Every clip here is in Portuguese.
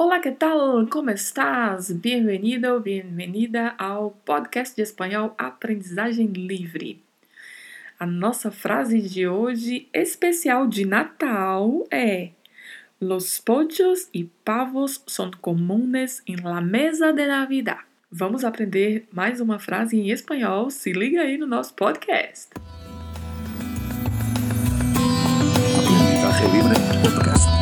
Olá, que tal? Como estás? Bem-vindo, bem-vinda ao podcast de espanhol Aprendizagem Livre. A nossa frase de hoje, especial de Natal, é: Los pollos y pavos son comunes en la mesa de Navidad. Vamos aprender mais uma frase em espanhol. Se liga aí no nosso podcast. Aprendizaje Libre Podcast.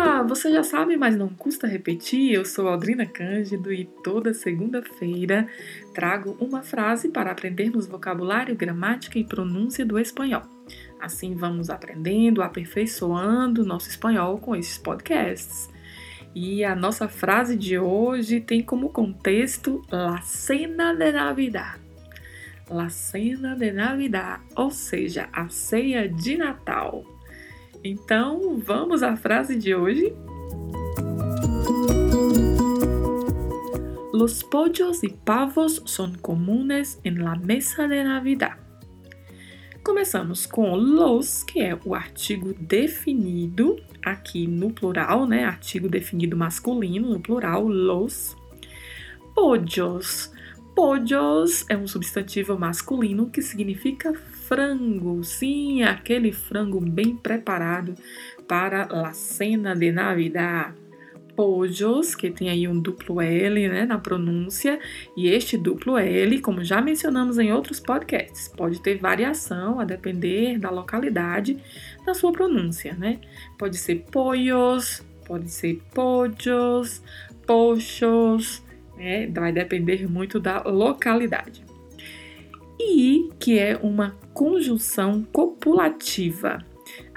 Olá, você já sabe, mas não custa repetir. Eu sou Aldrina Cândido e toda segunda-feira trago uma frase para aprendermos vocabulário, gramática e pronúncia do espanhol. Assim vamos aprendendo, aperfeiçoando nosso espanhol com esses podcasts. E a nossa frase de hoje tem como contexto La Cena de Navidad. La Cena de Navidad, ou seja, a ceia de Natal. Então, vamos à frase de hoje? Los pollos y pavos son comunes en la mesa de Navidad. Começamos com los, que é o artigo definido, aqui no plural, né? Artigo definido masculino, no plural, los. Pollos. Pollos é um substantivo masculino que significa frango. Sim, aquele frango bem preparado para a cena de Navidad pollos, que tem aí um duplo L né, na pronúncia, e este duplo L, como já mencionamos em outros podcasts, pode ter variação a depender da localidade da sua pronúncia, né? Pode ser pollos, pode ser pollos, pochos, né? vai depender muito da localidade. E que é uma conjunção copulativa.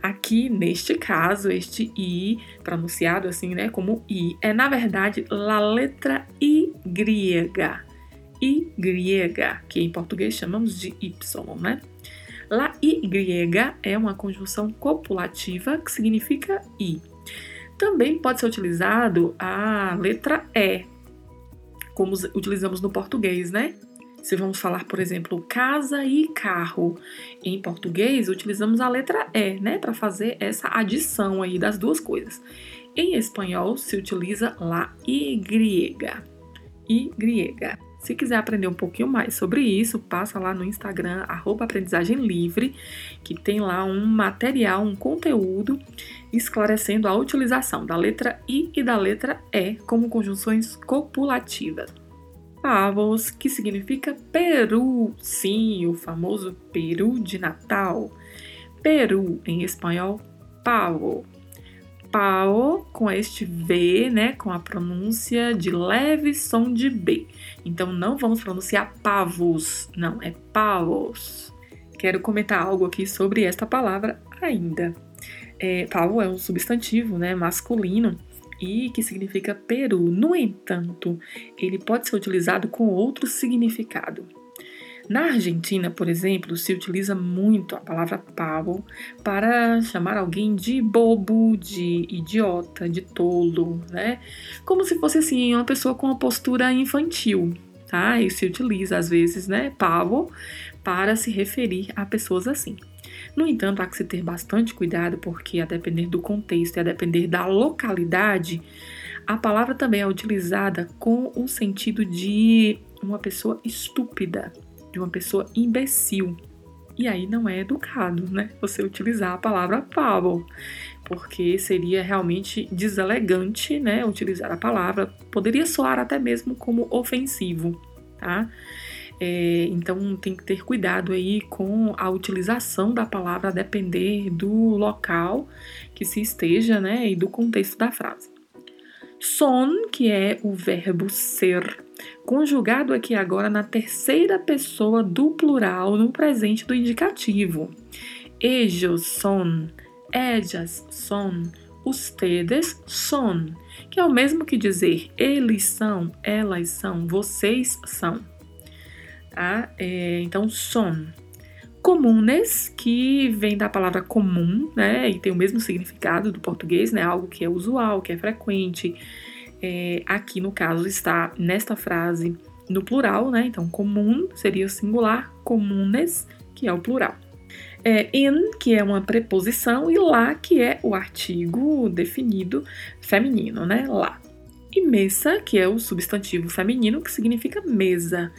Aqui, neste caso, este I, pronunciado assim, né, como I, é na verdade a letra I grega. I grega, que em português chamamos de Y, né? La I grega é uma conjunção copulativa que significa I. Também pode ser utilizado a letra E, como utilizamos no português, né? Se vamos falar, por exemplo, casa e carro, em português utilizamos a letra E, né, para fazer essa adição aí das duas coisas. Em espanhol se utiliza la Y. Y. Se quiser aprender um pouquinho mais sobre isso, passa lá no Instagram, arroba aprendizagem livre, que tem lá um material, um conteúdo esclarecendo a utilização da letra I e da letra E como conjunções copulativas pavos, que significa peru. Sim, o famoso peru de Natal. Peru, em espanhol, pavo. Pau com este V, né, com a pronúncia de leve som de B. Então não vamos pronunciar pavos, não, é pavos. Quero comentar algo aqui sobre esta palavra ainda. É, pavo é um substantivo, né, masculino e que significa peru. No entanto, ele pode ser utilizado com outro significado. Na Argentina, por exemplo, se utiliza muito a palavra pavo para chamar alguém de bobo, de idiota, de tolo, né? Como se fosse assim uma pessoa com uma postura infantil, tá? E se utiliza às vezes, né, pavo para se referir a pessoas assim. No entanto, há que se ter bastante cuidado porque, a depender do contexto e a depender da localidade, a palavra também é utilizada com o sentido de uma pessoa estúpida, de uma pessoa imbecil. E aí não é educado, né? Você utilizar a palavra pavo, porque seria realmente deselegante, né? Utilizar a palavra, poderia soar até mesmo como ofensivo, tá? É, então tem que ter cuidado aí com a utilização da palavra a depender do local que se esteja, né, e do contexto da frase. Son, que é o verbo ser, conjugado aqui agora na terceira pessoa do plural no presente do indicativo. Ellos son, ellas son, ustedes son, que é o mesmo que dizer eles são, elas são, vocês são tá? É, então, son. Comunes, que vem da palavra comum, né? E tem o mesmo significado do português, né? Algo que é usual, que é frequente. É, aqui, no caso, está nesta frase no plural, né? Então, comum seria o singular, comunes, que é o plural. É, en, que é uma preposição, e lá, que é o artigo definido feminino, né? Lá. E mesa, que é o substantivo feminino, que significa mesa.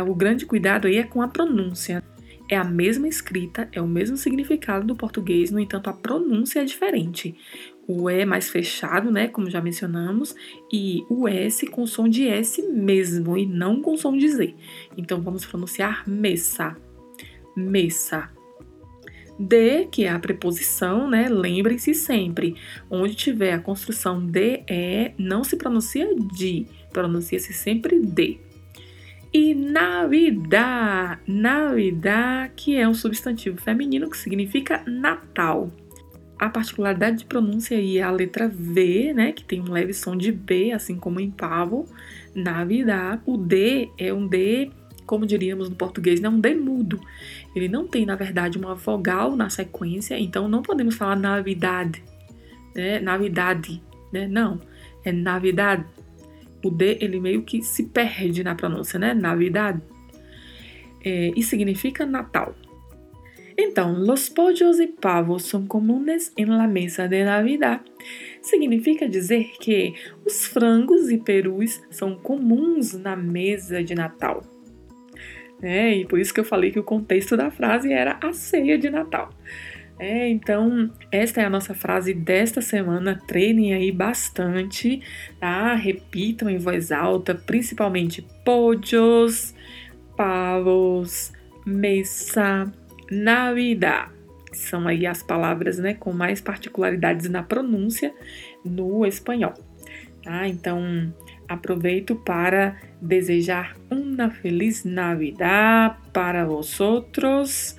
O grande cuidado aí é com a pronúncia. É a mesma escrita, é o mesmo significado do português, no entanto, a pronúncia é diferente. O E mais fechado, né, como já mencionamos, e o S com som de S mesmo e não com som de Z. Então vamos pronunciar mesa. Mesa. De, que é a preposição, né? Lembrem-se sempre, onde tiver a construção de é, não se pronuncia de, pronuncia-se sempre de. E Navidad, Navidad, que é um substantivo feminino que significa Natal. A particularidade de pronúncia aí é a letra V, né, que tem um leve som de B, assim como em pavo. Navidad. O D é um D como diríamos no português, né, um demudo. Ele não tem, na verdade, uma vogal na sequência, então não podemos falar navidade, né, navidade, né, não, é navidade. O D, ele meio que se perde na pronúncia, né, navidade. É, e significa Natal. Então, los pollos e pavos são comunes em la mesa de Navidad. Significa dizer que os frangos e perus são comuns na mesa de Natal. É, e por isso que eu falei que o contexto da frase era a ceia de Natal. É, então, esta é a nossa frase desta semana. Treinem aí bastante, tá? Repitam em voz alta, principalmente pollos, pavos, mesa, navidad. São aí as palavras, né, com mais particularidades na pronúncia no espanhol. Tá? Então, aproveito para desejar uma feliz Navidad para vosotros.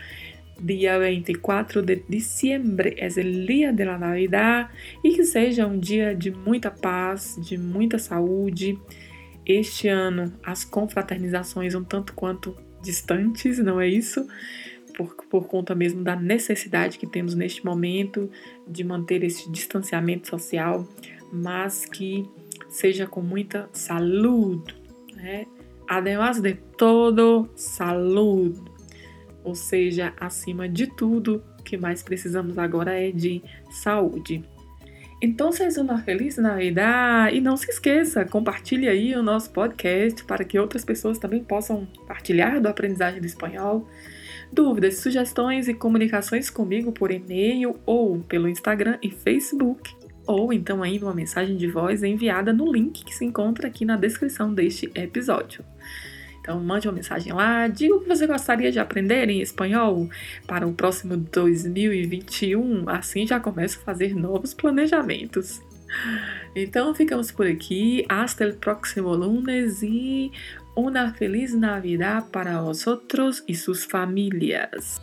Dia 24 de diciembre é o dia da Navidad e que seja um dia de muita paz, de muita saúde. Este ano as confraternizações um tanto quanto distantes, não é isso? Por, por conta mesmo da necessidade que temos neste momento de manter esse distanciamento social, mas que seja com muita saúde, né? Además de todo, saúde. Ou seja, acima de tudo, o que mais precisamos agora é de saúde. Então, seja uma feliz Navidad e não se esqueça, compartilhe aí o nosso podcast para que outras pessoas também possam partilhar do aprendizagem do espanhol. Dúvidas, sugestões e comunicações comigo por e-mail ou pelo Instagram e Facebook ou então ainda uma mensagem de voz enviada no link que se encontra aqui na descrição deste episódio. Então mande uma mensagem lá, diga o que você gostaria de aprender em espanhol para o próximo 2021, assim já começo a fazer novos planejamentos. Então ficamos por aqui, hasta el próximo lunes e uma feliz Navidad para vosotros e suas famílias.